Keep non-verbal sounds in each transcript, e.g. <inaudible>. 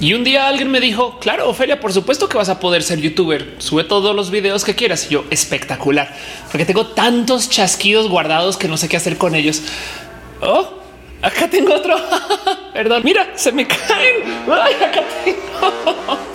Y un día alguien me dijo, claro, Ofelia, por supuesto que vas a poder ser youtuber. Sube todos los videos que quieras. Y yo espectacular, porque tengo tantos chasquidos guardados que no sé qué hacer con ellos. Oh, acá tengo otro. <laughs> Perdón, mira, se me caen. <laughs> Ay, acá tengo.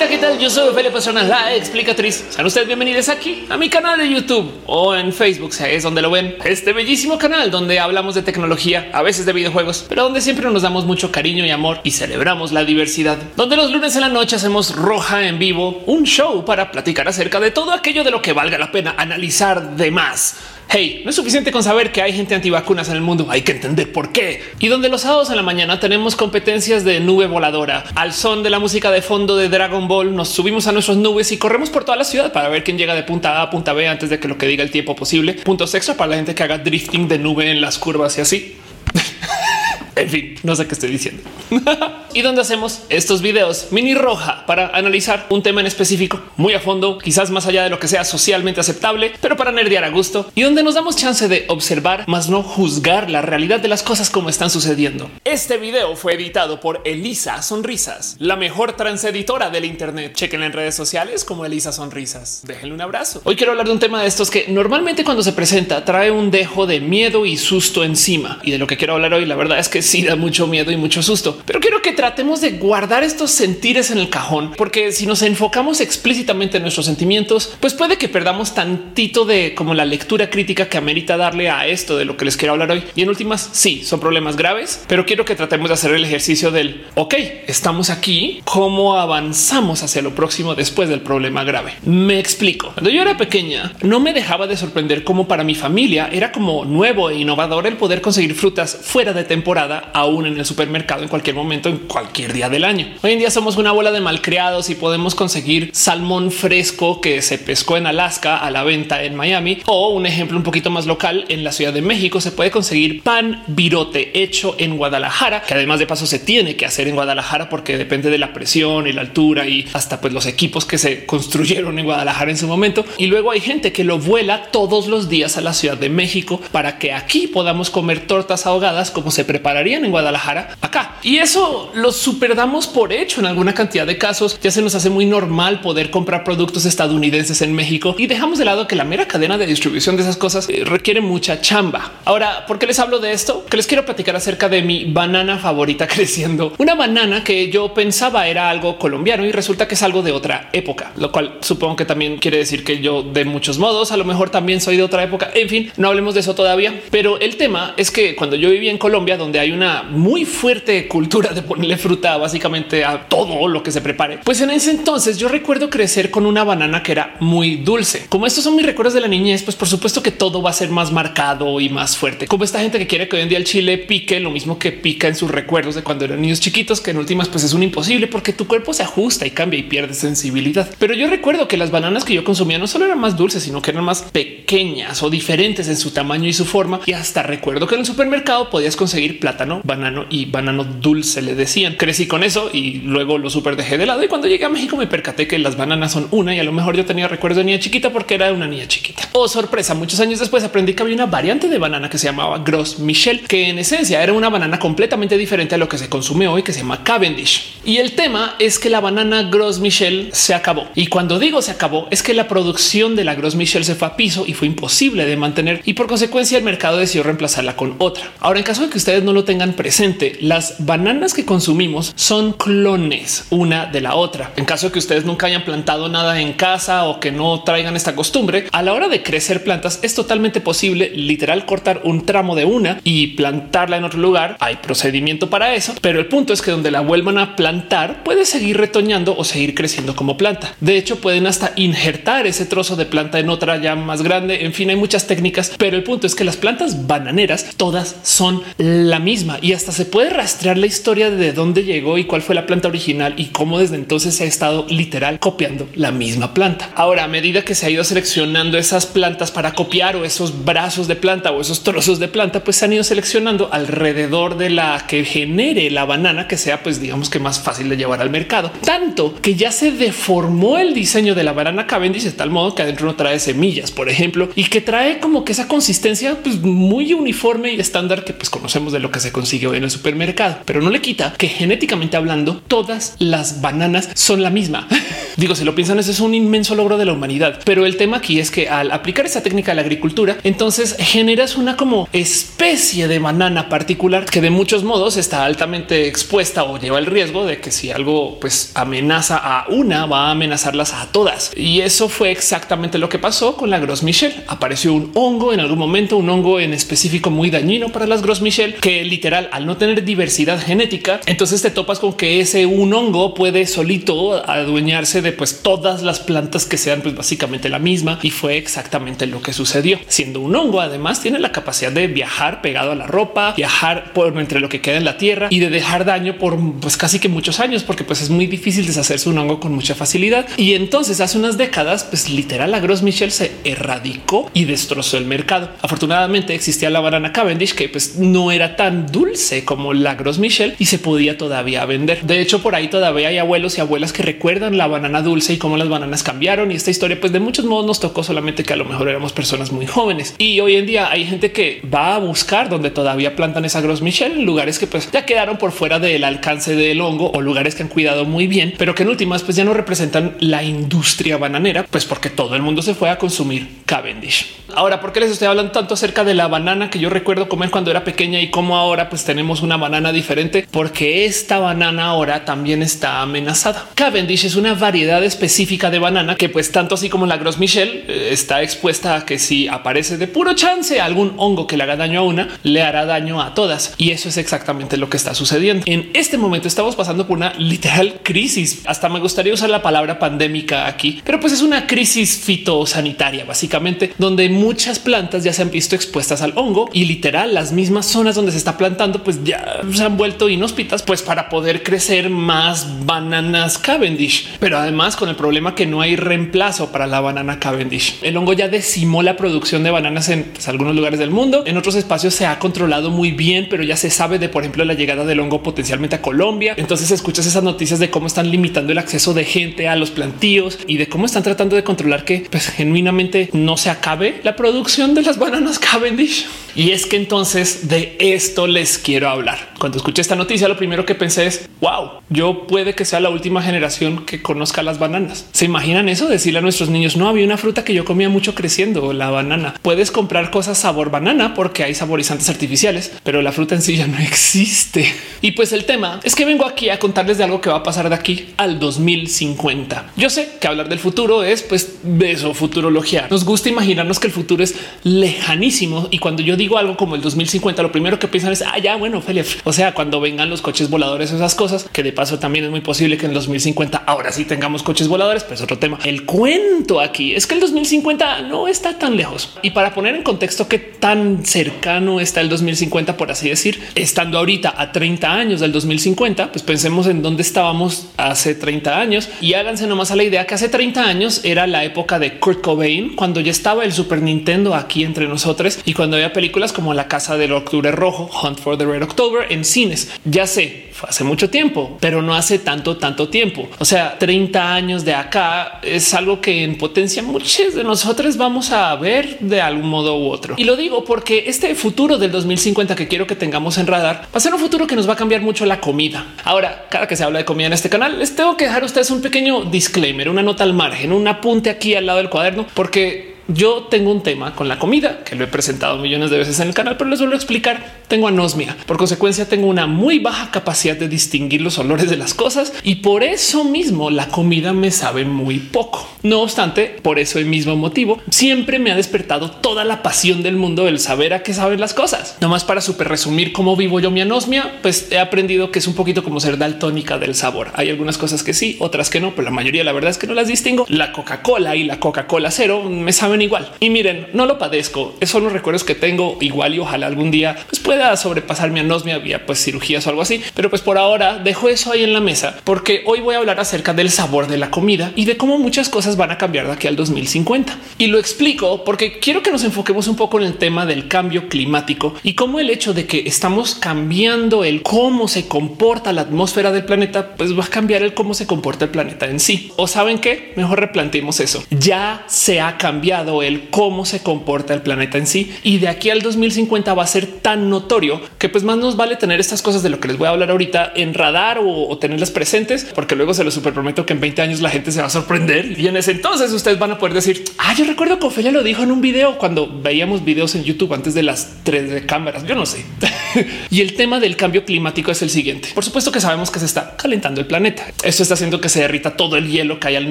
Bonita, ¿qué tal? Yo soy Ophelia Pastrana, la explicatriz. Sean ustedes bienvenidos aquí a mi canal de YouTube o en Facebook, si es donde lo ven. Este bellísimo canal donde hablamos de tecnología, a veces de videojuegos, pero donde siempre nos damos mucho cariño y amor y celebramos la diversidad. Donde los lunes en la noche hacemos roja en vivo, un show para platicar acerca de todo aquello de lo que valga la pena analizar de más. Hey, no es suficiente con saber que hay gente antivacunas en el mundo, hay que entender por qué. Y donde los sábados en la mañana tenemos competencias de nube voladora, al son de la música de fondo de Dragon Ball, nos subimos a nuestras nubes y corremos por toda la ciudad para ver quién llega de punta A a punta B antes de que lo que diga el tiempo posible. Puntos extra para la gente que haga drifting de nube en las curvas y así. <laughs> En fin, no sé qué estoy diciendo. <laughs> y donde hacemos estos videos mini roja para analizar un tema en específico muy a fondo, quizás más allá de lo que sea socialmente aceptable, pero para nerdear a gusto y donde nos damos chance de observar, más no juzgar la realidad de las cosas como están sucediendo. Este video fue editado por Elisa Sonrisas, la mejor transeditora del Internet. Chequen en redes sociales como Elisa Sonrisas. Déjenle un abrazo. Hoy quiero hablar de un tema de estos que normalmente cuando se presenta trae un dejo de miedo y susto encima. Y de lo que quiero hablar hoy, la verdad es que sí da mucho miedo y mucho susto, pero quiero que tratemos de guardar estos sentires en el cajón, porque si nos enfocamos explícitamente en nuestros sentimientos, pues puede que perdamos tantito de como la lectura crítica que amerita darle a esto de lo que les quiero hablar hoy. Y en últimas, sí, son problemas graves, pero quiero que tratemos de hacer el ejercicio del ok, estamos aquí, cómo avanzamos hacia lo próximo después del problema grave. Me explico. Cuando yo era pequeña, no me dejaba de sorprender cómo para mi familia era como nuevo e innovador el poder conseguir frutas fuera de temporada, aún en el supermercado en cualquier momento, en cualquier día del año. Hoy en día somos una bola de malcriados y podemos conseguir salmón fresco que se pescó en Alaska a la venta en Miami o un ejemplo un poquito más local en la Ciudad de México se puede conseguir pan virote hecho en Guadalajara, que además de paso se tiene que hacer en Guadalajara porque depende de la presión y la altura y hasta pues los equipos que se construyeron en Guadalajara en su momento. Y luego hay gente que lo vuela todos los días a la Ciudad de México para que aquí podamos comer tortas ahogadas como se prepararían en Guadalajara acá. Y eso lo superdamos por hecho en alguna cantidad de casos. Ya se nos hace muy normal poder comprar productos estadounidenses en México y dejamos de lado que la mera cadena de distribución de esas cosas eh, requiere mucha chamba. Ahora, ¿por qué les hablo de esto? Que les quiero platicar acerca de mi banana favorita <laughs> creciendo. Una banana que yo pensaba era algo colombiano y resulta que es algo de otra época, lo cual supongo que también quiere decir que yo de muchos modos a lo mejor también soy de otra época. En fin, no hablemos de eso todavía, pero el tema es que cuando yo vivía en Colombia, donde hay una muy fuerte cultura de ponerle fruta básicamente a todo lo que se prepare, pues en ese entonces yo recuerdo crecer con una banana que era muy dulce. Como estos son mis recuerdos de la niñez, pues por supuesto que todo va a ser más marcado y más fuerte. Como esta gente que quiere que hoy en día el chile pique lo mismo que en sus recuerdos de cuando eran niños chiquitos, que en últimas pues es un imposible porque tu cuerpo se ajusta y cambia y pierde sensibilidad. Pero yo recuerdo que las bananas que yo consumía no solo eran más dulces, sino que eran más pequeñas o diferentes en su tamaño y su forma. Y hasta recuerdo que en el supermercado podías conseguir plátano, banano y banano dulce. Le decían crecí con eso y luego lo super dejé de lado. Y cuando llegué a México me percaté que las bananas son una y a lo mejor yo tenía recuerdos de niña chiquita porque era una niña chiquita. Oh, sorpresa. Muchos años después aprendí que había una variante de banana que se llamaba Gros Michel, que en esencia era una banana completamente diferente a lo que se consume hoy, que se llama Cavendish. Y el tema es que la banana Gros Michel se acabó. Y cuando digo se acabó, es que la producción de la Gros Michel se fue a piso y fue imposible de mantener y por consecuencia el mercado decidió reemplazarla con otra. Ahora, en caso de que ustedes no lo tengan presente, las bananas que consumimos son clones una de la otra. En caso de que ustedes nunca hayan plantado nada en casa o que no traigan esta costumbre, a la hora de crecer plantas es totalmente posible literal cortar un tramo de una y plantarla en otro lugar. Hay procedimiento para eso, pero el punto es que donde la vuelvan a plantar puede seguir retoñando o seguir creciendo como planta. De hecho, pueden hasta injertar ese trozo de planta en otra ya más grande. En fin, hay muchas técnicas, pero el punto es que las plantas bananeras todas son la misma y hasta se puede rastrear la historia de dónde llegó y cuál fue la planta original y cómo desde entonces se ha estado literal copiando la misma planta. Ahora, a medida que se ha ido seleccionando esas plantas para copiar o esos brazos de planta o esos trozos de planta, pues se han ido seleccionando alrededor de la que genere la banana que sea, pues digamos que más fácil de llevar al mercado. Tanto que ya se deformó el diseño de la banana Cavendish de tal modo que adentro no trae semillas, por ejemplo, y que trae como que esa consistencia pues, muy uniforme y estándar que pues conocemos de lo que se consigue hoy en el supermercado, pero no le quita que genéticamente hablando todas las bananas son la misma. <laughs> Digo, si lo piensan, ese es un inmenso logro de la humanidad. Pero el tema aquí es que al aplicar esa técnica a la agricultura, entonces generas una como especie de banana particular que de muchos modos está altamente expuesta o lleva el riesgo de que si algo pues amenaza a una, va a amenazarlas a todas. Y eso fue exactamente lo que pasó con la Gros Michel. Apareció un hongo en algún momento, un hongo en específico muy dañino para las Gros Michel, que literal al no tener diversidad genética, entonces te topas con que ese un hongo puede solito adueñarse de pues todas las plantas que sean pues básicamente la misma y fue exactamente lo que sucedió. Siendo un hongo, además tiene la capacidad de viajar pegado a la ropa, viajar por entre lo que queda en la tierra y de dejar daño por pues casi que muchos años, porque pues es muy difícil deshacerse un hongo con mucha facilidad. Y entonces hace unas décadas, pues literal la Gros Michel se erradicó y destrozó el mercado. Afortunadamente existía la banana Cavendish que pues no era tan dulce como la Gros Michel y se podía todavía vender. De hecho, por ahí todavía hay abuelos y abuelas que recuerdan la banana dulce y cómo las bananas cambiaron. Y esta historia, pues de muchos modos nos tocó solamente que a lo mejor éramos personas muy jóvenes. Y hoy en día hay gente que va a buscar donde todavía plantan esa Gros Michel lugares que pues ya quedaron por fuera del alcance del hongo o lugares que han cuidado muy bien, pero que en últimas pues ya no representan la industria bananera, pues porque todo el mundo se fue a consumir Cavendish. Ahora, ¿por qué les estoy hablando tanto acerca de la banana que yo recuerdo comer cuando era pequeña y cómo ahora pues tenemos una banana diferente? Porque esta banana ahora también está amenazada. Cavendish es una variedad específica de banana que pues tanto así como la Gros Michel eh, está expuesta a que si aparece de puro chance algún hongo que le haga daño a una, le hará daño a todas. Y eso es exactamente lo que está sucediendo. En este momento estamos pasando por una literal crisis. Hasta me gustaría usar la palabra pandémica aquí, pero pues es una crisis fitosanitaria básicamente donde muchas plantas ya se han visto expuestas al hongo y literal las mismas zonas donde se está plantando pues ya se han vuelto inhóspitas pues para poder crecer más bananas Cavendish. Pero además con el problema que no hay reemplazo para la banana Cavendish. El hongo ya decimó la producción de bananas en pues, algunos lugares del mundo. En otros espacios se ha controlado muy bien, pero ya se sabe de, por ejemplo, la llegada del hongo potencialmente a Colombia. Entonces escuchas esas noticias de cómo están limitando el acceso de gente a los plantíos y de cómo están tratando de controlar que pues, genuinamente no se acabe la producción de las bananas Cavendish. Y es que entonces de esto les quiero hablar. Cuando escuché esta noticia, lo primero que pensé es wow, yo puede que sea la última generación que conozca las bananas. ¿Se imaginan eso? Decirle a nuestros niños, no había una fruta que yo comía mucho creciendo, la banana. Puedes comprar cosas sabor banana porque hay saborizantes artificiales, pero la fruta en sí ya no <laughs> existe. Y pues el tema es que vengo aquí a contarles de algo que va a pasar de aquí al 2050. Yo sé que hablar del futuro es pues de eso, futurología. Nos gusta imaginarnos que el futuro es lejanísimo y cuando yo digo algo como el 2050, lo primero que piensan es, ah, ya, bueno, Ophelia. O sea, cuando vengan los coches voladores, esas cosas, que de paso también es muy posible que en el 2050 ahora sí tengamos coches voladores, pues otro tema. El cuento aquí es que el 2050 no está tan lejos. Y para poner en contexto qué tan cercano está el 2050, por así decir, estando ahorita a 30 años del 2050, pues pensemos en dónde estábamos hace 30 años y háganse nomás a la idea que hace 30 años era la época de Kurt Cobain, cuando ya estaba el Super Nintendo aquí entre nosotros y cuando había películas como La Casa del Octubre Rojo, Hunt for the Red October en cines. Ya sé, fue hace mucho tiempo, pero no hace tanto, tanto tiempo. O sea, 30 años de acá es algo que en potencia muchos de nosotros vamos a ver de algún modo u otro. Y lo digo porque este futuro del 2050 que quiero que tengamos en radar va a ser un futuro que nos va a cambiar mucho la comida. Ahora, cada que se habla de comida en este canal, les tengo que dejar a ustedes un pequeño disclaimer, una nota al margen, un apunte aquí al lado del cuaderno, porque yo tengo un tema con la comida que lo he presentado millones de veces en el canal, pero les vuelvo a explicar. Tengo anosmia. Por consecuencia, tengo una muy baja capacidad de distinguir los olores de las cosas y por eso mismo la comida me sabe muy poco. No obstante, por eso el mismo motivo siempre me ha despertado toda la pasión del mundo el saber a qué saben las cosas. No más para super resumir cómo vivo yo mi anosmia, pues he aprendido que es un poquito como ser daltónica del sabor. Hay algunas cosas que sí, otras que no, pero la mayoría la verdad es que no las distingo. La Coca-Cola y la Coca-Cola cero me saben igual. Y miren, no lo padezco. Esos son los recuerdos que tengo igual y ojalá algún día pues, pueda sobrepasar mi anosmia vía pues cirugías o algo así. Pero pues por ahora dejo eso ahí en la mesa porque hoy voy a hablar acerca del sabor de la comida y de cómo muchas cosas van a cambiar de aquí al 2050. Y lo explico porque quiero que nos enfoquemos un poco en el tema del cambio climático y cómo el hecho de que estamos cambiando el cómo se comporta la atmósfera del planeta, pues va a cambiar el cómo se comporta el planeta en sí. O saben qué? Mejor replanteemos eso. Ya se ha cambiado el cómo se comporta el planeta en sí y de aquí al 2050 va a ser tan notorio que pues más nos vale tener estas cosas de lo que les voy a hablar ahorita en radar o, tenerlas presentes, porque luego se lo super prometo que en 20 años la gente se va a sorprender y en ese entonces ustedes van a poder decir, ah, yo recuerdo que Ofelia lo dijo en un video cuando veíamos videos en YouTube antes de las tres de cámaras. Yo no sé. <laughs> y el tema del cambio climático es el siguiente. Por supuesto que sabemos que se está calentando el planeta. Esto está haciendo que se derrita todo el hielo que hay al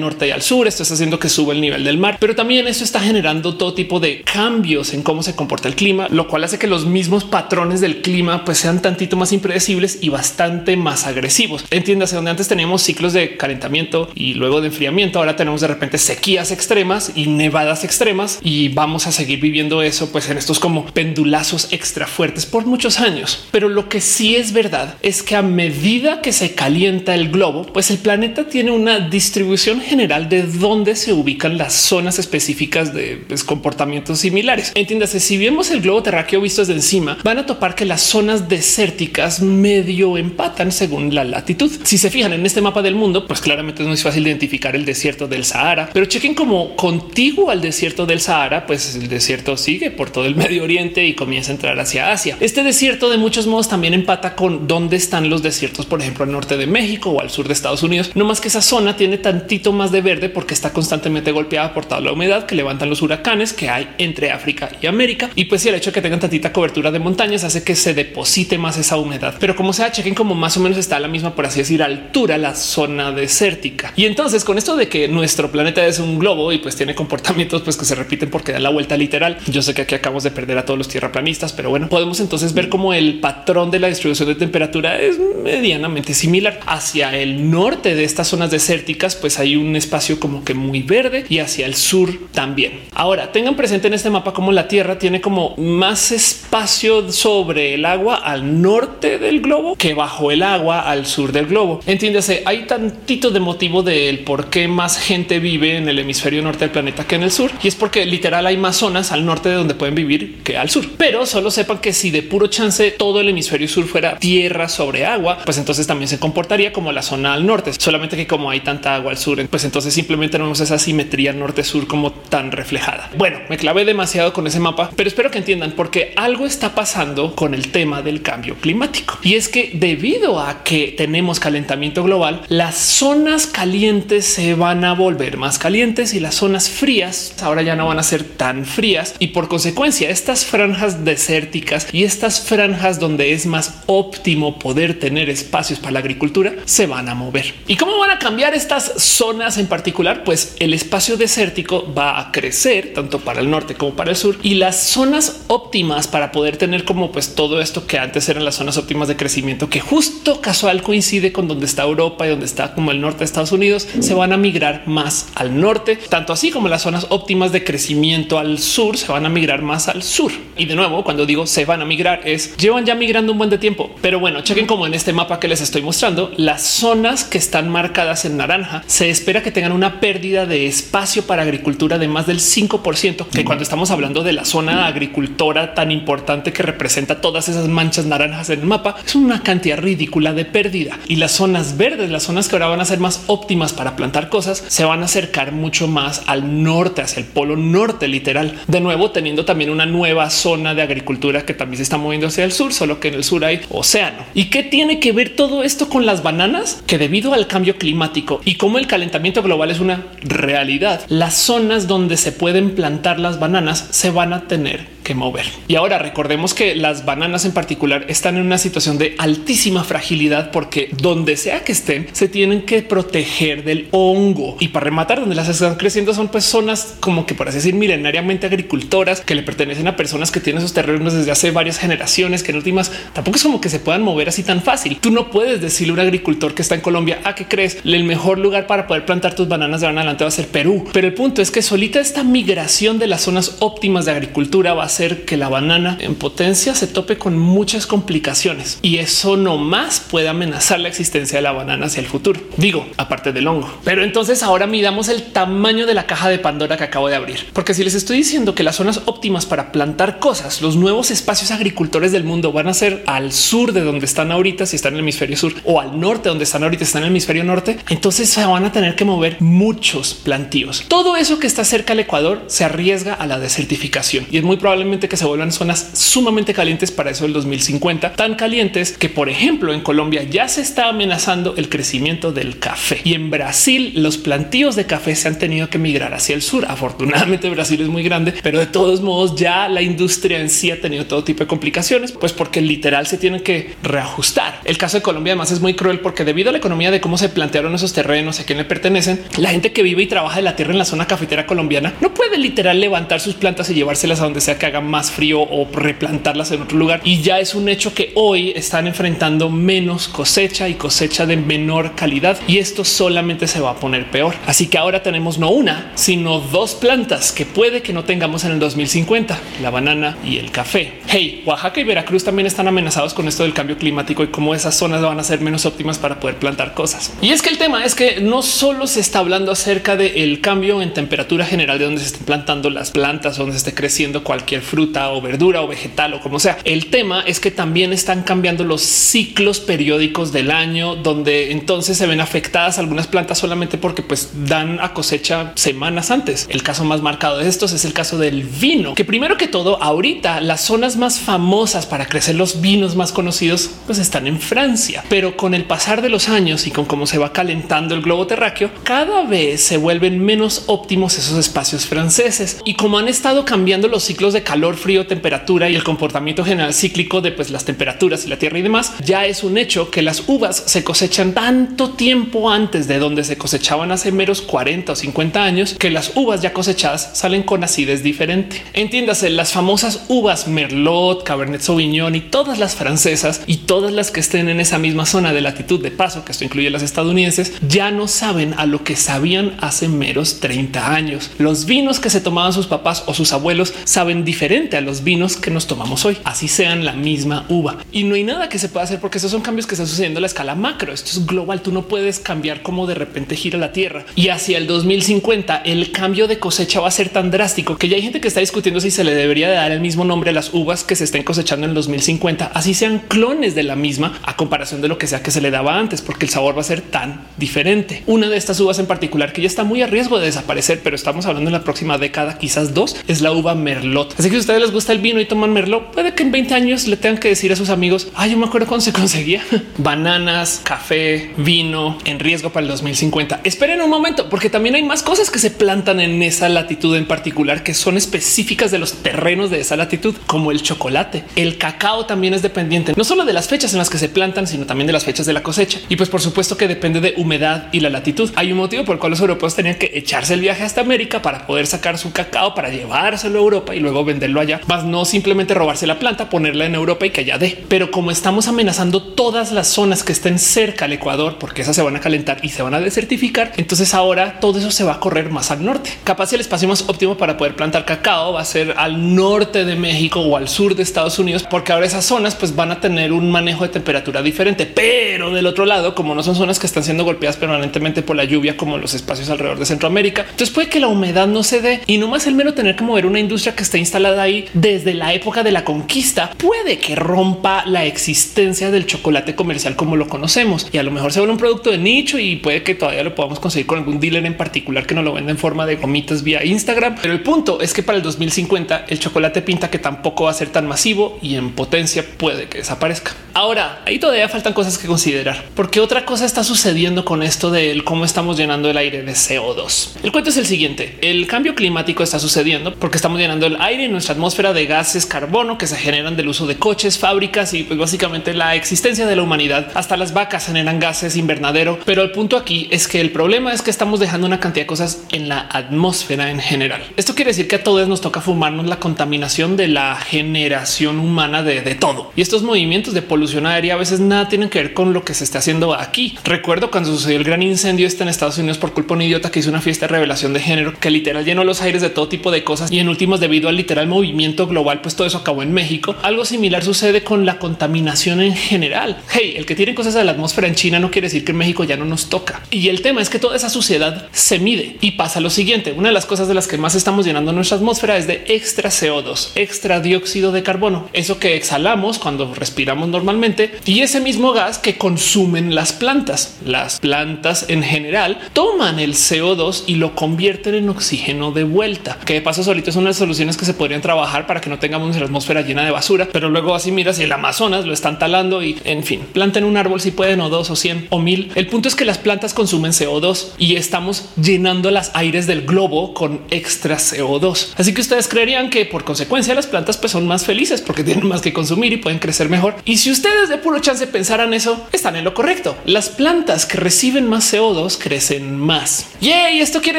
norte y al sur. Esto está haciendo que suba el nivel del mar, pero también eso está generando todo tipo de cambios en cómo se comporta el clima, lo cual hace que los mismos patrones del clima pues sean tantito más impredecibles y bastante más agresivos. Entiéndase, donde antes teníamos ciclos de calentamiento y luego de enfriamiento, ahora tenemos de repente sequías extremas y nevadas extremas y vamos a seguir viviendo eso pues en estos como pendulazos extra fuertes por muchos años. Pero lo que sí es verdad es que a medida que se calienta el globo, pues el planeta tiene una distribución general de dónde se ubican las zonas específicas de pues, comportamientos similares. Entiéndase, si vemos el globo terráqueo visto desde encima, van a topar que las zonas desérticas medio empatan según la latitud. Si se fijan en este mapa del mundo, pues claramente es muy fácil identificar el desierto del Sahara, pero chequen como contiguo al desierto del Sahara, pues el desierto sigue por todo el Medio Oriente y comienza a entrar hacia Asia. Este desierto de muchos modos también empata con dónde están los desiertos, por ejemplo, al norte de México o al sur de Estados Unidos. No más que esa zona tiene tantito más de verde porque está constantemente golpeada por toda la humedad que los huracanes que hay entre África y América. Y pues si el hecho de que tengan tantita cobertura de montañas hace que se deposite más esa humedad. Pero como sea, chequen como más o menos está a la misma, por así decir, altura la zona desértica. Y entonces con esto de que nuestro planeta es un globo y pues tiene comportamientos pues que se repiten porque da la vuelta literal. Yo sé que aquí acabamos de perder a todos los tierraplanistas, pero bueno, podemos entonces ver cómo el patrón de la distribución de temperatura es medianamente similar. Hacia el norte de estas zonas desérticas, pues hay un espacio como que muy verde y hacia el sur también. Ahora tengan presente en este mapa como la Tierra tiene como más espacio sobre el agua al norte del globo que bajo el agua al sur del globo. Entiéndase, hay tantito de motivo del por qué más gente vive en el hemisferio norte del planeta que en el sur. Y es porque literal hay más zonas al norte de donde pueden vivir que al sur. Pero solo sepan que si de puro chance todo el hemisferio sur fuera tierra sobre agua, pues entonces también se comportaría como la zona al norte. Solamente que como hay tanta agua al sur, pues entonces simplemente no vemos esa simetría norte-sur como tan reflejada. Bueno, me clavé demasiado con ese mapa, pero espero que entiendan porque algo está pasando con el tema del cambio climático. Y es que debido a que tenemos calentamiento global, las zonas calientes se van a volver más calientes y las zonas frías ahora ya no van a ser tan frías y por consecuencia estas franjas desérticas y estas franjas donde es más óptimo poder tener espacios para la agricultura se van a mover. ¿Y cómo van a cambiar estas zonas en particular? Pues el espacio desértico va a crecer tanto para el norte como para el sur y las zonas óptimas para poder tener como pues todo esto que antes eran las zonas óptimas de crecimiento que justo casual coincide con donde está Europa y donde está como el norte de Estados Unidos se van a migrar más al norte, tanto así como las zonas óptimas de crecimiento al sur se van a migrar más al sur. Y de nuevo, cuando digo se van a migrar es llevan ya migrando un buen de tiempo. Pero bueno, chequen como en este mapa que les estoy mostrando, las zonas que están marcadas en naranja se espera que tengan una pérdida de espacio para agricultura de más del 5%, que cuando estamos hablando de la zona agricultora tan importante que representa todas esas manchas naranjas en el mapa, es una cantidad ridícula de pérdida. Y las zonas verdes, las zonas que ahora van a ser más óptimas para plantar cosas, se van a acercar mucho más al norte, hacia el polo norte literal. De nuevo, teniendo también una nueva zona de agricultura que también se está moviendo hacia el sur, solo que en el sur hay océano. ¿Y qué tiene que ver todo esto con las bananas? Que debido al cambio climático y como el calentamiento global es una realidad, las zonas donde se pueden plantar las bananas se van a tener que mover. Y ahora recordemos que las bananas en particular están en una situación de altísima fragilidad porque donde sea que estén se tienen que proteger del hongo y para rematar donde las están creciendo son pues zonas como que por así decir milenariamente agricultoras que le pertenecen a personas que tienen esos terrenos desde hace varias generaciones que en últimas tampoco es como que se puedan mover así tan fácil. Tú no puedes decirle a un agricultor que está en Colombia a ah, qué crees el mejor lugar para poder plantar tus bananas de ahora en adelante va a ser Perú. Pero el punto es que solita esta migración de las zonas óptimas de agricultura va a que la banana en potencia se tope con muchas complicaciones y eso no más puede amenazar la existencia de la banana hacia el futuro. Digo, aparte del hongo. Pero entonces ahora midamos el tamaño de la caja de Pandora que acabo de abrir, porque si les estoy diciendo que las zonas óptimas para plantar cosas, los nuevos espacios agricultores del mundo van a ser al sur de donde están ahorita, si están en el hemisferio sur o al norte donde están ahorita, están en el hemisferio norte, entonces se van a tener que mover muchos plantíos. Todo eso que está cerca al Ecuador se arriesga a la desertificación y es muy probablemente que se vuelvan zonas sumamente calientes para eso del 2050, tan calientes que por ejemplo en Colombia ya se está amenazando el crecimiento del café y en Brasil los plantíos de café se han tenido que migrar hacia el sur. Afortunadamente Brasil es muy grande, pero de todos modos ya la industria en sí ha tenido todo tipo de complicaciones, pues porque literal se tienen que reajustar. El caso de Colombia además es muy cruel porque debido a la economía de cómo se plantearon esos terrenos, a quién le pertenecen, la gente que vive y trabaja de la tierra en la zona cafetera colombiana no puede literal levantar sus plantas y llevárselas a donde sea que haga más frío o replantarlas en otro lugar. Y ya es un hecho que hoy están enfrentando menos cosecha y cosecha de menor calidad y esto solamente se va a poner peor. Así que ahora tenemos no una, sino dos plantas que puede que no tengamos en el 2050, la banana y el café. Hey, Oaxaca y Veracruz también están amenazados con esto del cambio climático y cómo esas zonas van a ser menos óptimas para poder plantar cosas. Y es que el tema es que no solo se está hablando acerca del cambio en temperatura general de donde se estén plantando las plantas, donde se esté creciendo cualquier fruta o verdura o vegetal o como sea. El tema es que también están cambiando los ciclos periódicos del año, donde entonces se ven afectadas algunas plantas solamente porque pues dan a cosecha semanas antes. El caso más marcado de estos es el caso del vino, que primero que todo, ahorita las zonas más famosas para crecer los vinos más conocidos pues están en Francia, pero con el pasar de los años y con cómo se va calentando el globo terráqueo, cada vez se vuelven menos óptimos esos espacios franceses y como han estado cambiando los ciclos de calor, frío, temperatura y el comportamiento general cíclico de pues, las temperaturas y la tierra y demás, ya es un hecho que las uvas se cosechan tanto tiempo antes de donde se cosechaban hace meros 40 o 50 años que las uvas ya cosechadas salen con acidez diferente. Entiéndase, las famosas uvas Merlot, Cabernet Sauvignon y todas las francesas y todas las que estén en esa misma zona de latitud de paso, que esto incluye las estadounidenses, ya no saben a lo que sabían hace meros 30 años. Los vinos que se tomaban sus papás o sus abuelos saben diferente a los vinos que nos tomamos hoy, así sean la misma uva. Y no hay nada que se pueda hacer porque esos son cambios que están sucediendo a la escala macro. Esto es global. Tú no puedes cambiar cómo de repente gira la tierra y hacia el 2050 el cambio de cosecha va a ser tan drástico que ya hay gente que está discutiendo si se le debería de dar el mismo nombre a las uvas que se estén cosechando en el 2050, así sean clones de la misma a comparación de lo que sea que se le daba antes, porque el sabor va a ser tan diferente. Una de estas uvas en particular que ya está muy a riesgo de desaparecer, pero estamos hablando en la próxima década, quizás dos, es la uva Merlot. Así que si a ustedes les gusta el vino y toman Merlot, puede que en 20 años le tengan que decir a sus amigos, ay, yo me acuerdo cuando se conseguía <laughs> bananas, café, vino en riesgo para el 2050. Esperen un momento, porque también hay más cosas que se plantan en esa latitud en particular que son específicas de los terrenos de esa latitud, como el chocolate. El cacao también es dependiente no solo de las fechas en las que se plantan, sino también de las fechas de la cosecha. Y pues por supuesto que depende de humedad y la latitud. Hay un motivo por el cual los europeos tenían que echarse el viaje hasta América para poder sacar su cacao para llevárselo a Europa y luego venderlo allá, más no simplemente robarse la planta, ponerla en Europa y que allá dé. Pero como estamos amenazando todas las zonas que estén cerca al Ecuador, porque esas se van a calentar y se van a desertificar, entonces ahora todo eso se va a correr más al norte. Capaz el espacio más óptimo para poder plantar cacao va a ser al norte de México o al sur de Estados Unidos, porque ahora esas zonas pues van a tener un manejo de temperatura diferente. Pero del otro lado, como no son zonas que están siendo golpeadas permanentemente por la lluvia, como los espacios alrededor de Centroamérica, entonces puede que la humedad no se dé y no más el mero tener que mover una industria que está instalada ahí desde la época de la conquista puede que rompa la existencia del chocolate comercial como lo conocemos y a lo mejor se vuelve un producto de nicho y puede que todavía lo podamos conseguir con algún dealer en particular que no lo venda en forma de gomitas vía Instagram. Pero el punto es que para el 2050 el chocolate pinta que tampoco va a ser tan masivo y en potencia puede que desaparezca. Ahora, ahí todavía faltan cosas que considerar, porque otra cosa está sucediendo con esto de cómo estamos llenando el aire de CO2. El cuento es el siguiente. El cambio climático está sucediendo porque estamos llenando el aire nuestra atmósfera de gases carbono que se generan del uso de coches, fábricas y pues básicamente la existencia de la humanidad. Hasta las vacas generan gases invernadero. Pero el punto aquí es que el problema es que estamos dejando una cantidad de cosas en la atmósfera en general. Esto quiere decir que a todos nos toca fumarnos la contaminación de la generación humana de, de todo. Y estos movimientos de polución aérea a veces nada tienen que ver con lo que se está haciendo aquí. Recuerdo cuando sucedió el gran incendio este en Estados Unidos por culpa de un idiota que hizo una fiesta de revelación de género que literal llenó los aires de todo tipo de cosas y en últimos debido al literal movimiento global, pues todo eso acabó en México. Algo similar sucede con la contaminación en general. Hey, el que tiene cosas de la atmósfera en China no quiere decir que en México ya no nos toca. Y el tema es que toda esa suciedad se mide y pasa lo siguiente. Una de las cosas de las que más estamos llenando nuestra atmósfera es de extra CO2, extra dióxido de carbono, eso que exhalamos cuando respiramos normalmente y ese mismo gas que consumen las plantas. Las plantas en general toman el CO2 y lo convierten en oxígeno de vuelta, que de paso solito son las soluciones que se podrían trabajar para que no tengamos la atmósfera llena de basura, pero luego así miras y el Amazonas lo están talando y en fin, planten un árbol si pueden o dos o cien o mil. El punto es que las plantas consumen CO2 y estamos llenando las aires del globo con extra CO2. Así que ustedes creerían que por consecuencia las plantas pues son más felices porque tienen más que consumir y pueden crecer mejor. Y si ustedes de puro chance pensaran eso, están en lo correcto. Las plantas que reciben más CO2 crecen más. Y esto quiere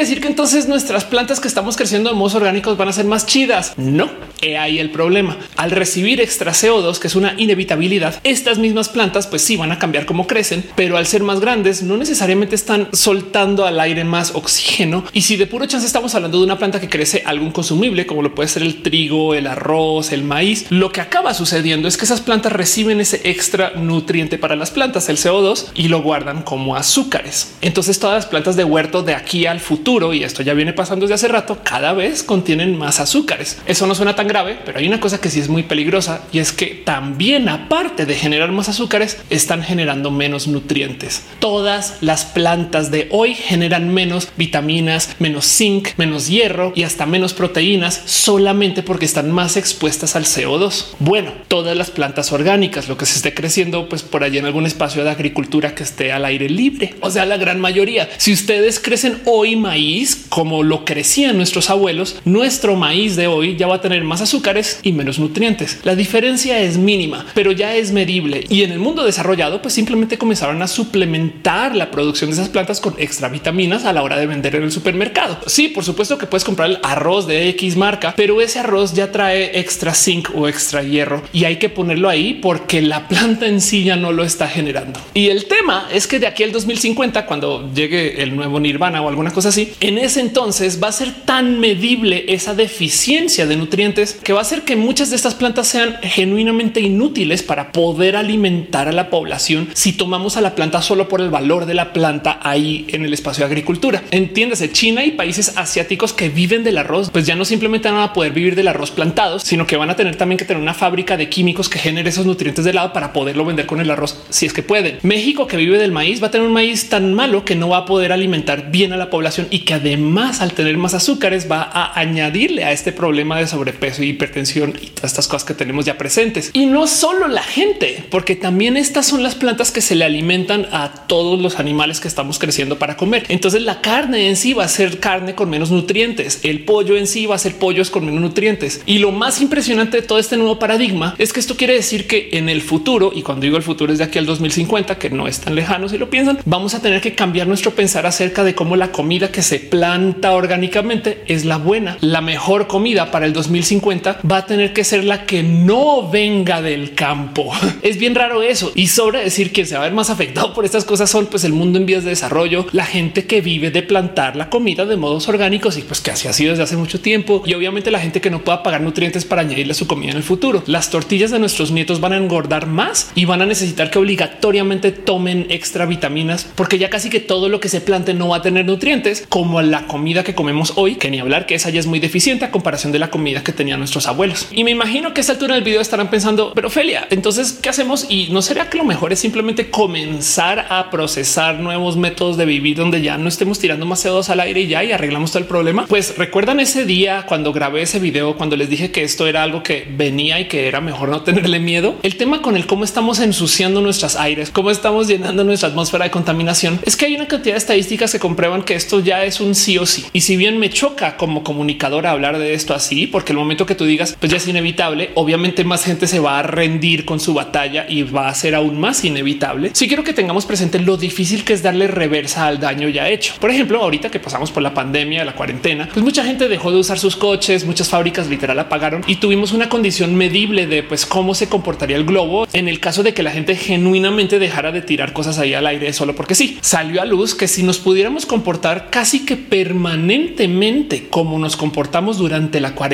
decir que entonces nuestras plantas que estamos creciendo de modos orgánicos van a ser más chidas. No, he ahí el problema. Al recibir extra CO2, que es una inevitabilidad, estas mismas plantas pues sí van a cambiar cómo crecen, pero al ser más grandes no necesariamente están soltando al aire más oxígeno. Y si de puro chance estamos hablando de una planta que crece algún consumible, como lo puede ser el trigo, el arroz, el maíz, lo que acaba sucediendo es que esas plantas reciben ese extra nutriente para las plantas, el CO2, y lo guardan como azúcares. Entonces todas las plantas de huerto de aquí al futuro, y esto ya viene pasando desde hace rato, cada vez contienen más azúcares. Eso no suena tan grave, pero hay una cosa que sí es muy peligrosa y es que también aparte de generar más azúcares, están generando menos nutrientes. Todas las plantas de hoy generan menos vitaminas, menos zinc, menos hierro y hasta menos proteínas solamente porque están más expuestas al CO2. Bueno, todas las plantas orgánicas, lo que se esté creciendo pues por allí en algún espacio de agricultura que esté al aire libre, o sea, la gran mayoría. Si ustedes crecen hoy maíz como lo crecían nuestros abuelos, nuestro maíz de hoy ya va a tener más azúcares y menos nutrientes. La diferencia es mínima, pero ya es medible y en el mundo desarrollado pues simplemente comenzaron a suplementar la producción de esas plantas con extra vitaminas a la hora de vender en el supermercado. Sí, por supuesto que puedes comprar el arroz de X marca, pero ese arroz ya trae extra zinc o extra hierro y hay que ponerlo ahí porque la planta en sí ya no lo está generando. Y el tema es que de aquí al 2050, cuando llegue el nuevo Nirvana o alguna cosa así, en ese entonces va a ser tan medible esa deficiencia de nutrientes que va a hacer que muchas de estas plantas sean genuinamente inútiles para poder alimentar a la población si tomamos a la planta solo por el valor de la planta ahí en el espacio de agricultura. Entiéndase, China y países asiáticos que viven del arroz, pues ya no simplemente van a poder vivir del arroz plantados, sino que van a tener también que tener una fábrica de químicos que genere esos nutrientes de lado para poderlo vender con el arroz si es que pueden. México que vive del maíz va a tener un maíz tan malo que no va a poder alimentar bien a la población y que además al tener más azúcares va a añadirle a este problema de sobrepeso y hipertensión y todas estas cosas que tenemos ya presentes. Y no solo la gente, porque también estas son las plantas que se le alimentan a todos los animales que estamos creciendo para comer. Entonces la carne en sí va a ser carne con menos nutrientes. El pollo en sí va a ser pollos con menos nutrientes. Y lo más impresionante de todo este nuevo paradigma es que esto quiere decir que en el futuro, y cuando digo el futuro es de aquí al 2050, que no es tan lejano si lo piensan, vamos a tener que cambiar nuestro pensar acerca de cómo la comida que se planta orgánicamente es la buena. La mejor comida para el 2050 va a tener que ser la que no venga del campo. <laughs> Es bien raro eso y sobra decir que se va a ver más afectado por estas cosas son pues el mundo en vías de desarrollo, la gente que vive de plantar la comida de modos orgánicos y pues que así ha sido desde hace mucho tiempo y obviamente la gente que no pueda pagar nutrientes para añadirle a su comida en el futuro. Las tortillas de nuestros nietos van a engordar más y van a necesitar que obligatoriamente tomen extra vitaminas porque ya casi que todo lo que se plante no va a tener nutrientes como la comida que comemos hoy, que ni hablar que esa ya es muy deficiente a comparación de la comida que tenían nuestros abuelos. Y me imagino que a esta altura del video estarán pensando, pero Felia, entonces, ¿qué hacemos? Y no sería que lo mejor es simplemente comenzar a procesar nuevos métodos de vivir donde ya no estemos tirando más CO2 al aire y ya y arreglamos todo el problema. Pues recuerdan ese día cuando grabé ese video, cuando les dije que esto era algo que venía y que era mejor no tenerle miedo. El tema con el cómo estamos ensuciando nuestras aires, cómo estamos llenando nuestra atmósfera de contaminación, es que hay una cantidad de estadísticas que comprueban que esto ya es un sí o sí. Y si bien me choca como comunicador hablar de esto así, porque el momento que tú digas, pues ya es inevitable, obviamente más gente se va a rendir con su batalla y va a ser aún más inevitable. Si quiero que tengamos presente lo difícil que es darle reversa al daño ya hecho. Por ejemplo, ahorita que pasamos por la pandemia, la cuarentena, pues mucha gente dejó de usar sus coches, muchas fábricas literal apagaron y tuvimos una condición medible de pues cómo se comportaría el globo en el caso de que la gente genuinamente dejara de tirar cosas ahí al aire solo porque sí. Salió a luz que si nos pudiéramos comportar casi que permanentemente como nos comportamos durante la cuarentena,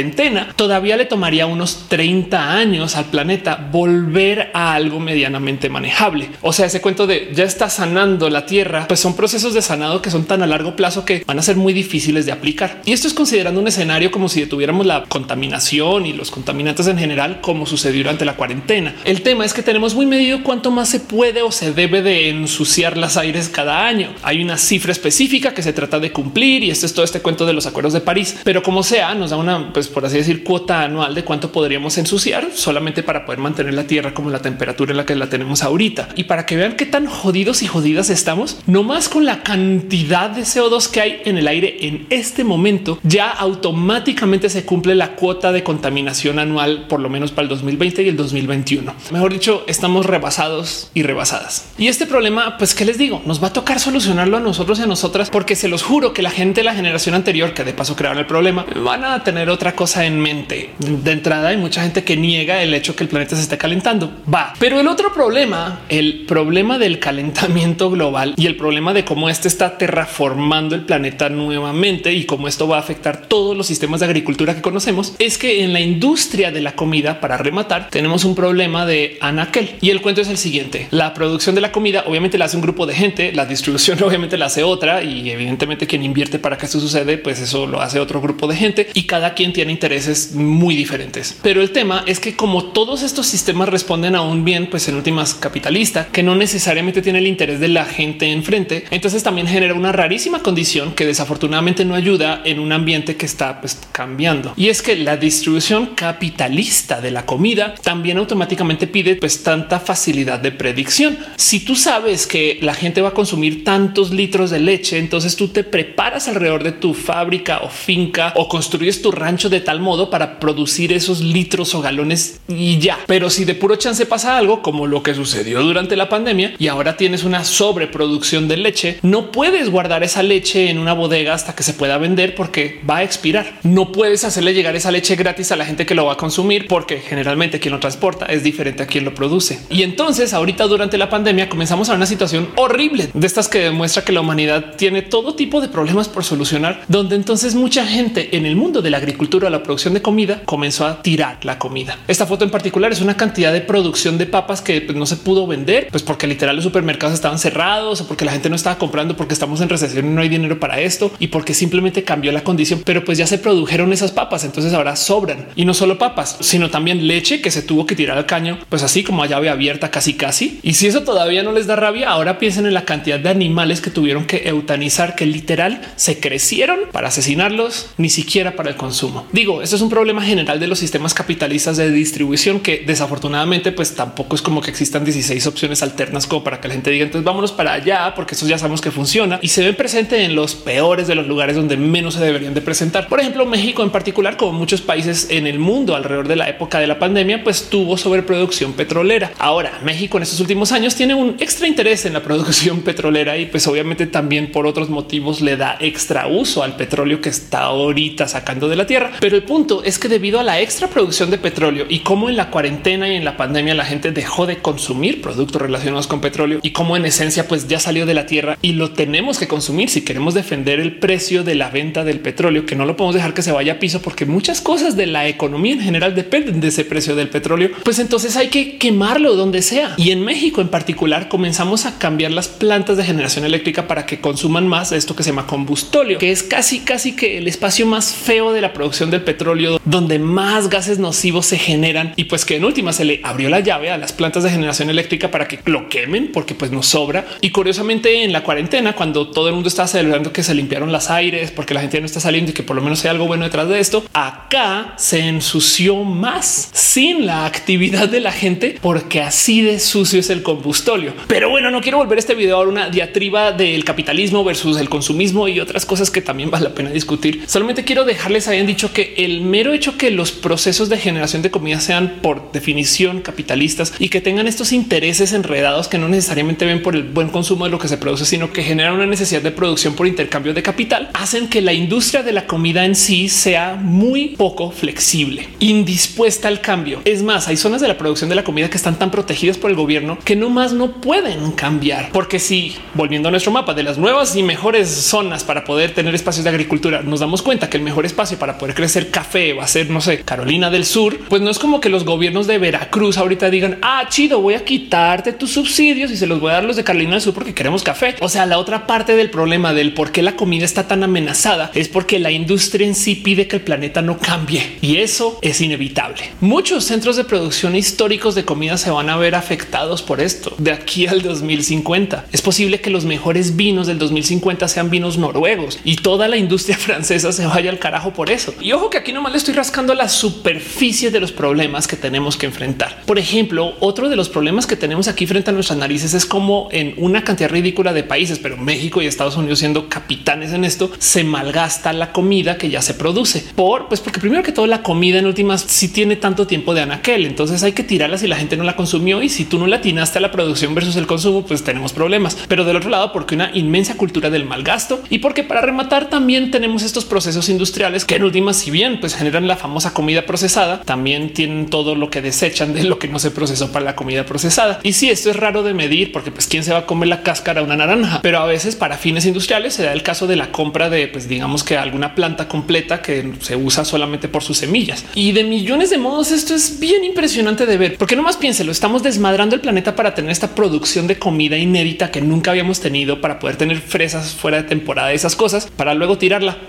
todavía le tomaría unos 30 años al planeta volver a algo medianamente manejable. O sea, ese cuento de ya está sanando la Tierra, pues son procesos de sanado que son tan a largo plazo que van a ser muy difíciles de aplicar. Y esto es considerando un escenario como si detuviéramos la contaminación y los contaminantes en general, como sucedió durante la cuarentena. El tema es que tenemos muy medido cuánto más se puede o se debe de ensuciar las aires cada año. Hay una cifra específica que se trata de cumplir y esto es todo este cuento de los acuerdos de París, pero como sea, nos da una, pues por así decir, cuota anual de cuánto podríamos ensuciar solamente para poder mantener la tierra como la temperatura en la que la tenemos ahorita. Y para que vean qué tan jodidos y jodidas estamos, no más con la cantidad de CO2 que hay en el aire en este momento, ya automáticamente se cumple la cuota de contaminación anual, por lo menos para el 2020 y el 2021. Mejor dicho, estamos rebasados y rebasadas. Y este problema, pues, ¿qué les digo? Nos va a tocar solucionarlo a nosotros y a nosotras, porque se los juro que la gente de la generación anterior, que de paso crearon el problema, van a tener otra cosa en mente. De entrada hay mucha gente que niega el hecho que el planeta se esté calentando. Va. Pero el otro problema, el problema del calentamiento global y el problema de cómo este está terraformando el planeta nuevamente y cómo esto va a afectar todos los sistemas de agricultura que conocemos, es que en la industria de la comida, para rematar, tenemos un problema de anaquel. Y el cuento es el siguiente. La producción de la comida obviamente la hace un grupo de gente, la distribución <laughs> obviamente la hace otra y evidentemente quien invierte para que esto sucede, pues eso lo hace otro grupo de gente y cada quien tiene intereses muy diferentes. Pero el tema es que como todos estos sistemas responden a un bien, pues en últimas capitalista, que no necesariamente tiene el interés de la gente enfrente, entonces también genera una rarísima condición que desafortunadamente no ayuda en un ambiente que está pues, cambiando. Y es que la distribución capitalista de la comida también automáticamente pide pues tanta facilidad de predicción. Si tú sabes que la gente va a consumir tantos litros de leche, entonces tú te preparas alrededor de tu fábrica o finca o construyes tu rancho de tal modo para producir esos litros o galones y ya. Pero si de puro chance pasa algo como lo que sucedió durante la pandemia y ahora tienes una sobreproducción de leche, no puedes guardar esa leche en una bodega hasta que se pueda vender porque va a expirar. No puedes hacerle llegar esa leche gratis a la gente que lo va a consumir porque generalmente quien lo transporta es diferente a quien lo produce. Y entonces ahorita durante la pandemia comenzamos a una situación horrible de estas que demuestra que la humanidad tiene todo tipo de problemas por solucionar, donde entonces mucha gente en el mundo de la agricultura, la producción de comida comenzó a tirar la comida. Esta foto en particular es una cantidad de producción de papas que pues, no se pudo vender, pues porque literal los supermercados estaban cerrados o porque la gente no estaba comprando porque estamos en recesión y no hay dinero para esto y porque simplemente cambió la condición, pero pues ya se produjeron esas papas, entonces ahora sobran y no solo papas, sino también leche que se tuvo que tirar al caño, pues así como a llave abierta casi casi. Y si eso todavía no les da rabia, ahora piensen en la cantidad de animales que tuvieron que eutanizar, que literal se crecieron para asesinarlos, ni siquiera para el consumo. Digo, esto es un problema general de los sistemas capitalistas de distribución que desafortunadamente pues tampoco es como que existan 16 opciones alternas como para que la gente diga entonces vámonos para allá porque eso ya sabemos que funciona y se ven presente en los peores de los lugares donde menos se deberían de presentar. Por ejemplo, México en particular, como muchos países en el mundo alrededor de la época de la pandemia, pues tuvo sobreproducción petrolera. Ahora México en estos últimos años tiene un extra interés en la producción <laughs> petrolera y pues obviamente también por otros motivos le da extra uso al petróleo que está ahorita sacando de la tierra. Pero el punto es que debido a la extra producción de petróleo y como en la cuarentena y en la pandemia la gente dejó de consumir productos relacionados con petróleo y como en esencia pues ya salió de la tierra y lo tenemos que consumir si queremos defender el precio de la venta del petróleo, que no lo podemos dejar que se vaya a piso porque muchas cosas de la economía en general dependen de ese precio del petróleo, pues entonces hay que quemarlo donde sea. Y en México en particular comenzamos a cambiar las plantas de generación eléctrica para que consuman más esto que se llama combustóleo, que es casi casi que el espacio más feo de la producción del petróleo, donde más gases nocivos se generan y pues que en última se le abrió la llave a las plantas de generación eléctrica para que lo quemen porque pues nos sobra. Y curiosamente en la cuarentena, cuando todo el mundo estaba celebrando que se limpiaron las aires porque la gente no está saliendo y que por lo menos hay algo bueno detrás de esto, acá se ensució más sin la actividad de la gente porque así de sucio es el combustóleo. Pero bueno, no quiero volver este video a una diatriba del capitalismo versus el consumismo y otras cosas que también vale la pena discutir. Solamente quiero dejarles hayan dicho que el mero hecho que los procesos de generación de comida sean por definición capitalistas y que tengan estos intereses enredados que no necesariamente ven por el buen consumo de lo que se produce, sino que generan una necesidad de producción por intercambio de capital, hacen que la industria de la comida en sí sea muy poco flexible, indispuesta al cambio. Es más, hay zonas de la producción de la comida que están tan protegidas por el gobierno que no más no pueden cambiar, porque si volviendo a nuestro mapa de las nuevas y mejores zonas para poder tener espacios de agricultura, nos damos cuenta que el mejor espacio para poder crecer café va a ser, no sé, Carolina del Sur, pues no es como que los gobiernos de Veracruz ahorita digan, ah, chido, voy a quitarte tus subsidios y se los voy a dar los de Carolina del Sur porque queremos café. O sea, la otra parte del problema del por qué la comida está tan amenazada es porque la industria en sí pide que el planeta no cambie y eso es inevitable. Muchos centros de producción históricos de comida se van a ver afectados por esto de aquí al 2050. Es posible que los mejores vinos del 2050 sean vinos noruegos y toda la industria <laughs> francesa se vaya al carajo por eso. Ojo que aquí nomás le estoy rascando la superficie de los problemas que tenemos que enfrentar. Por ejemplo, otro de los problemas que tenemos aquí frente a nuestras narices es como en una cantidad ridícula de países, pero México y Estados Unidos siendo capitanes en esto, se malgasta la comida que ya se produce por pues porque primero que todo la comida en últimas si tiene tanto tiempo de anaquel, entonces hay que tirarla si la gente no la consumió y si tú no la atinaste a la producción versus el consumo, pues tenemos problemas. Pero del otro lado, porque una inmensa cultura del mal gasto y porque para rematar también tenemos estos procesos industriales que en últimas, si bien pues generan la famosa comida procesada, también tienen todo lo que desechan de lo que no se procesó para la comida procesada. Y si esto es raro de medir, porque pues quién se va a comer la cáscara de una naranja, pero a veces para fines industriales se da el caso de la compra de pues digamos que alguna planta completa que se usa solamente por sus semillas y de millones de modos. Esto es bien impresionante de ver, porque no más piénselo, estamos desmadrando el planeta para tener esta producción de comida inédita que nunca habíamos tenido para poder tener fresas fuera de temporada, esas cosas para luego tirarla. <laughs>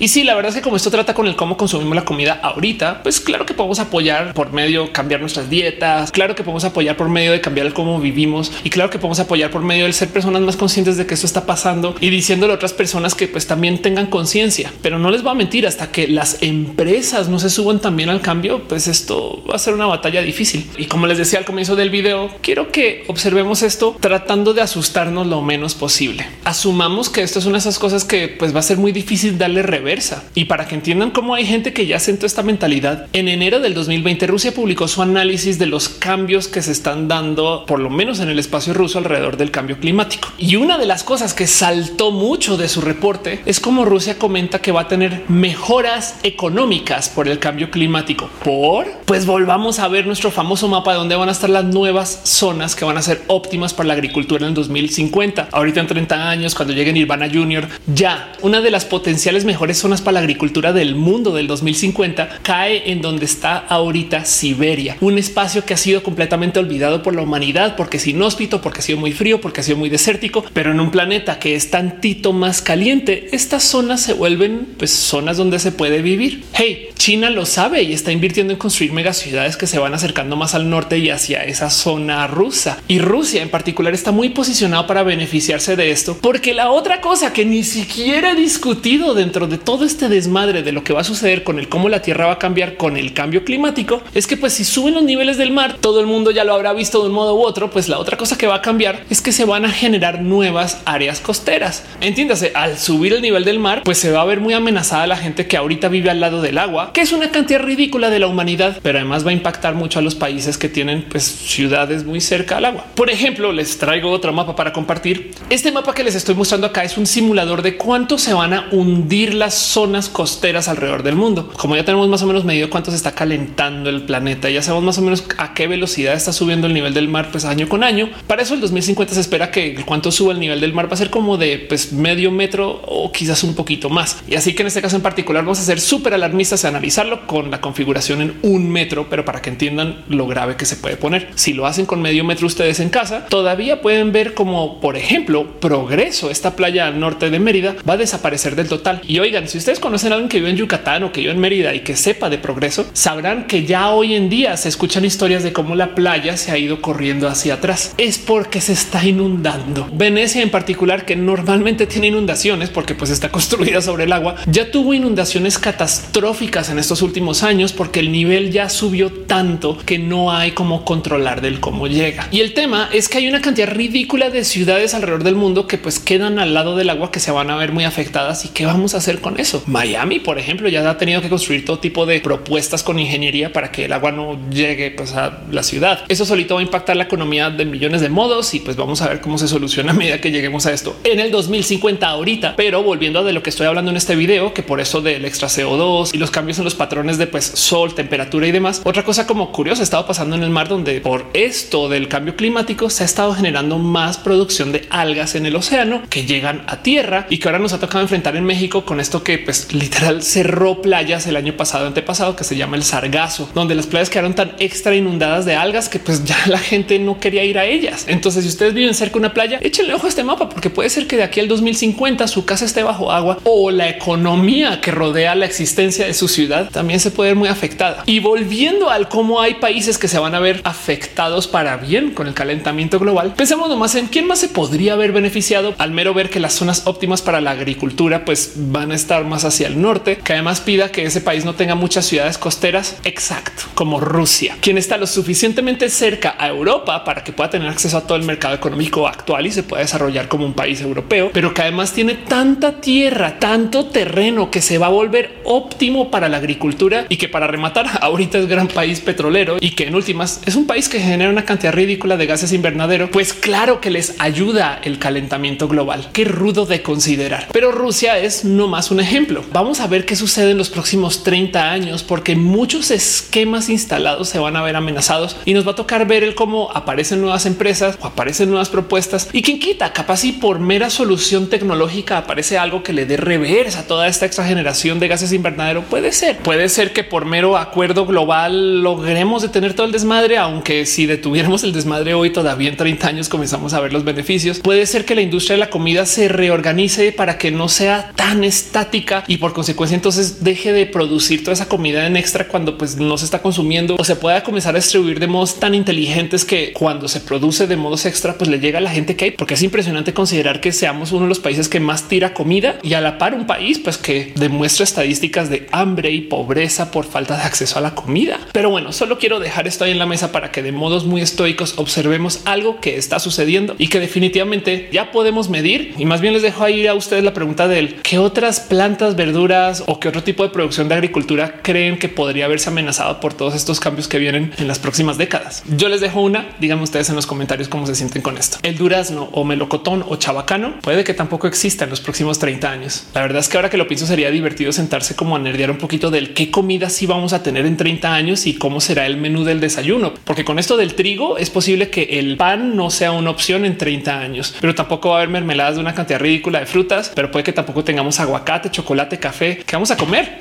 Y sí, la verdad es que como esto trata con el cómo consumimos la comida ahorita, pues claro que podemos apoyar por medio de cambiar nuestras dietas, claro que podemos apoyar por medio de cambiar el cómo vivimos y claro que podemos apoyar por medio de ser personas más conscientes de que esto está pasando y diciéndole a otras personas que pues también tengan conciencia, pero no les va a mentir hasta que las empresas no se suban también al cambio, pues esto va a ser una batalla difícil. Y como les decía al comienzo del video, quiero que observemos esto tratando de asustarnos lo menos posible. Asumamos que esto es una de esas cosas que pues va a ser muy difícil darle reversa. Y para que entiendan cómo hay gente que ya sentó esta mentalidad, en enero del 2020 Rusia publicó su análisis de los cambios que se están dando, por lo menos en el espacio ruso alrededor del cambio climático. Y una de las cosas que saltó mucho de su reporte es como Rusia comenta que va a tener mejoras económicas por el cambio climático. Por pues volvamos a ver nuestro famoso mapa de donde van a estar las nuevas zonas que van a ser óptimas para la agricultura en el 2050. Ahorita en 30 años, cuando lleguen Nirvana Junior, ya una de las potenciales mejores zonas para la agricultura del mundo del 2050 cae en donde está ahorita Siberia, un espacio que ha sido completamente olvidado por la humanidad porque es inhóspito, porque ha sido muy frío, porque ha sido muy desértico, pero en un planeta que es tantito más caliente, estas zonas se vuelven pues zonas donde se puede vivir. Hey, China lo sabe y está invirtiendo en construir megaciudades que se van acercando más al norte y hacia esa zona rusa. Y Rusia en particular está muy posicionado para beneficiarse de esto, porque la otra cosa que ni siquiera he discutido dentro de todo este desmadre de lo que va a suceder con el cómo la Tierra va a cambiar con el cambio climático es que pues si suben los niveles del mar, todo el mundo ya lo habrá visto de un modo u otro, pues la otra cosa que va a cambiar es que se van a generar nuevas áreas costeras. Entiéndase, al subir el nivel del mar, pues se va a ver muy amenazada la gente que ahorita vive al lado del agua, que es una cantidad ridícula de la humanidad, pero además va a impactar mucho a los países que tienen pues, ciudades muy cerca al agua. Por ejemplo, les traigo otro mapa para compartir. Este mapa que les estoy mostrando acá es un simulador de cuánto se van a hundir las zonas costeras alrededor del mundo. Como ya tenemos más o menos medido cuánto se está calentando el planeta, ya sabemos más o menos a qué velocidad está subiendo el nivel del mar, pues año con año. Para eso el 2050 se espera que cuánto suba el nivel del mar va a ser como de pues, medio metro o quizás un poquito más. Y así que en este caso en particular vamos a ser súper alarmistas a analizarlo con la configuración en un metro, pero para que entiendan lo grave que se puede poner. Si lo hacen con medio metro ustedes en casa, todavía pueden ver como, por ejemplo, progreso. Esta playa al norte de Mérida va a desaparecer del total. Y oigan, si ustedes conocen a alguien que vive en Yucatán o que vive en Mérida y que sepa de progreso, sabrán que ya hoy en día se escuchan historias de cómo la playa se ha ido corriendo hacia atrás. Es porque se está inundando. Venecia en particular, que normalmente tiene inundaciones porque pues está construida sobre el agua, ya tuvo inundaciones catastróficas en estos últimos años porque el nivel ya subió tanto que no hay como controlar del cómo llega. Y el tema es que hay una cantidad ridícula de ciudades alrededor del mundo que pues quedan al lado del agua que se van a ver muy afectadas y qué vamos a hacer con eso. Miami, por ejemplo, ya ha tenido que construir todo tipo de propuestas con ingeniería para que el agua no llegue pues, a la ciudad. Eso solito va a impactar la economía de millones de modos y pues vamos a ver cómo se soluciona a medida que lleguemos a esto en el 2050 ahorita. Pero volviendo a de lo que estoy hablando en este video, que por eso del extra CO2 y los cambios en los patrones de pues sol, temperatura y demás. Otra cosa como curiosa ha estado pasando en el mar donde por esto del cambio climático se ha estado generando más producción de algas en el océano que llegan a tierra y que ahora nos ha tocado enfrentar en México con esto que pues literal cerró playas el año pasado, antepasado, que se llama el sargazo, donde las playas quedaron tan extra inundadas de algas que pues <laughs> ya la gente no quería ir a ellas. Entonces, si ustedes viven cerca de una playa, échenle ojo a este mapa porque puede ser que de aquí al 2050 su casa esté bajo agua o la economía que rodea la existencia de su ciudad también se puede ver muy afectada. Y volviendo al cómo hay países que se van a ver afectados para bien con el calentamiento global, pensemos nomás en quién más se podría haber beneficiado al mero ver que las zonas óptimas para la agricultura pues van a estar más hacia el norte, además pida que ese país no tenga muchas ciudades costeras. Exacto, como Rusia, quien está lo suficientemente cerca a Europa para que pueda tener acceso a todo el mercado económico actual y se pueda desarrollar como un país europeo, pero que además tiene tanta tierra, tanto terreno que se va a volver óptimo para la agricultura y que para rematar <laughs> ahorita es gran país petrolero y que en últimas es un país que genera una cantidad ridícula de gases invernadero, pues claro que les ayuda el calentamiento global. Qué rudo de considerar. Pero Rusia es no más un ejemplo. Vamos a ver qué sucede en los próximos 30 años, porque muchos esquemas instalados se van a ver amenazados y nos va a tocar ver el cómo aparecen nuevas empresas o aparecen nuevas propuestas y quien quita capaz y por mera solución tecnológica aparece algo que le dé reversa a toda esta extra de gases invernadero. Puede ser, puede ser que por mero acuerdo global logremos detener todo el desmadre, aunque si detuviéramos el desmadre hoy todavía en 30 años comenzamos a ver los beneficios. Puede ser que la industria de la comida se reorganice para que no sea tan estática y por consecuencia entonces deje de producir toda esa comida en extra cuando pues no se está consumiendo o se pueda comenzar a distribuir de modos tan inteligentes que cuando se produce de modos extra pues le llega a la gente que hay porque es impresionante considerar que seamos uno de los países que más tira comida y a la par un país pues que demuestra estadísticas de hambre y pobreza por falta de acceso a la comida. Pero bueno, solo quiero dejar esto ahí en la mesa para que de modos muy estoicos observemos algo que está sucediendo y que definitivamente ya podemos medir. Y más bien les dejo ahí a ustedes la pregunta del qué otras plantas, verduras qué otro tipo de producción de agricultura creen que podría haberse amenazado por todos estos cambios que vienen en las próximas décadas. Yo les dejo una. Díganme ustedes en los comentarios cómo se sienten con esto. El durazno o melocotón o chabacano puede que tampoco exista en los próximos 30 años. La verdad es que ahora que lo pienso sería divertido sentarse como a nerdear un poquito del qué comida sí vamos a tener en 30 años y cómo será el menú del desayuno, porque con esto del trigo es posible que el pan no sea una opción en 30 años, pero tampoco va a haber mermeladas de una cantidad ridícula de frutas, pero puede que tampoco tengamos aguacate, chocolate, café a comer.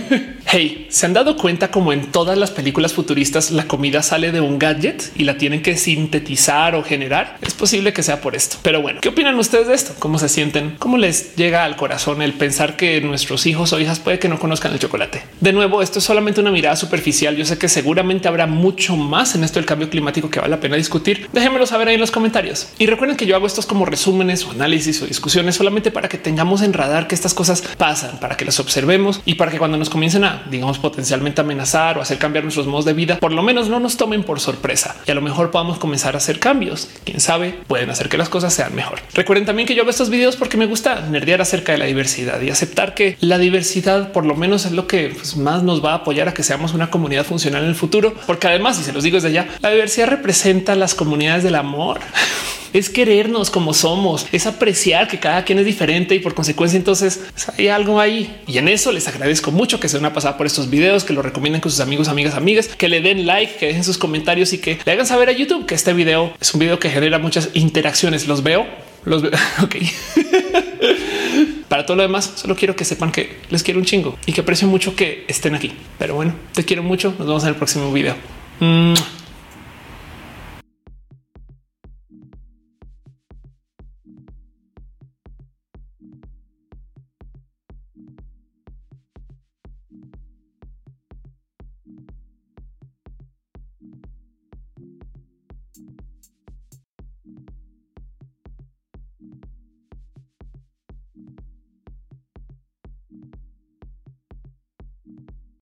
<laughs> hey, se han dado cuenta como en todas las películas futuristas la comida sale de un gadget y la tienen que sintetizar o generar. Es posible que sea por esto, pero bueno, ¿qué opinan ustedes de esto? ¿Cómo se sienten? ¿Cómo les llega al corazón el pensar que nuestros hijos o hijas puede que no conozcan el chocolate? De nuevo, esto es solamente una mirada superficial. Yo sé que seguramente habrá mucho más en esto del cambio climático que vale la pena discutir. Déjenmelo saber ahí en los comentarios. Y recuerden que yo hago estos como resúmenes o análisis o discusiones solamente para que tengamos en radar que estas cosas pasan, para que las observemos y para que cuando nos comiencen a, digamos, potencialmente amenazar o hacer cambiar nuestros modos de vida, por lo menos no nos tomen por sorpresa y a lo mejor podamos comenzar a hacer cambios. Quién sabe, pueden hacer que las cosas sean mejor. Recuerden también que yo hago estos videos porque me gusta nerdear acerca de la diversidad y aceptar que la diversidad por lo menos es lo que pues, más nos va a apoyar a que seamos una comunidad funcional en el futuro, porque además, y se los digo desde allá, la diversidad representa las comunidades del amor. <laughs> es querernos como somos, es apreciar que cada quien es diferente y por consecuencia entonces pues, hay algo ahí. Y en eso les agradezco mucho que se una pasada por estos videos, que lo recomienden con sus amigos, amigas, amigas, que le den like, que dejen sus comentarios y que le hagan saber a YouTube que este video es un video que genera muchas interacciones. Los veo, los veo. <laughs> ok. <laughs> Para todo lo demás, solo quiero que sepan que les quiero un chingo y que aprecio mucho que estén aquí. Pero bueno, te quiero mucho. Nos vemos en el próximo video.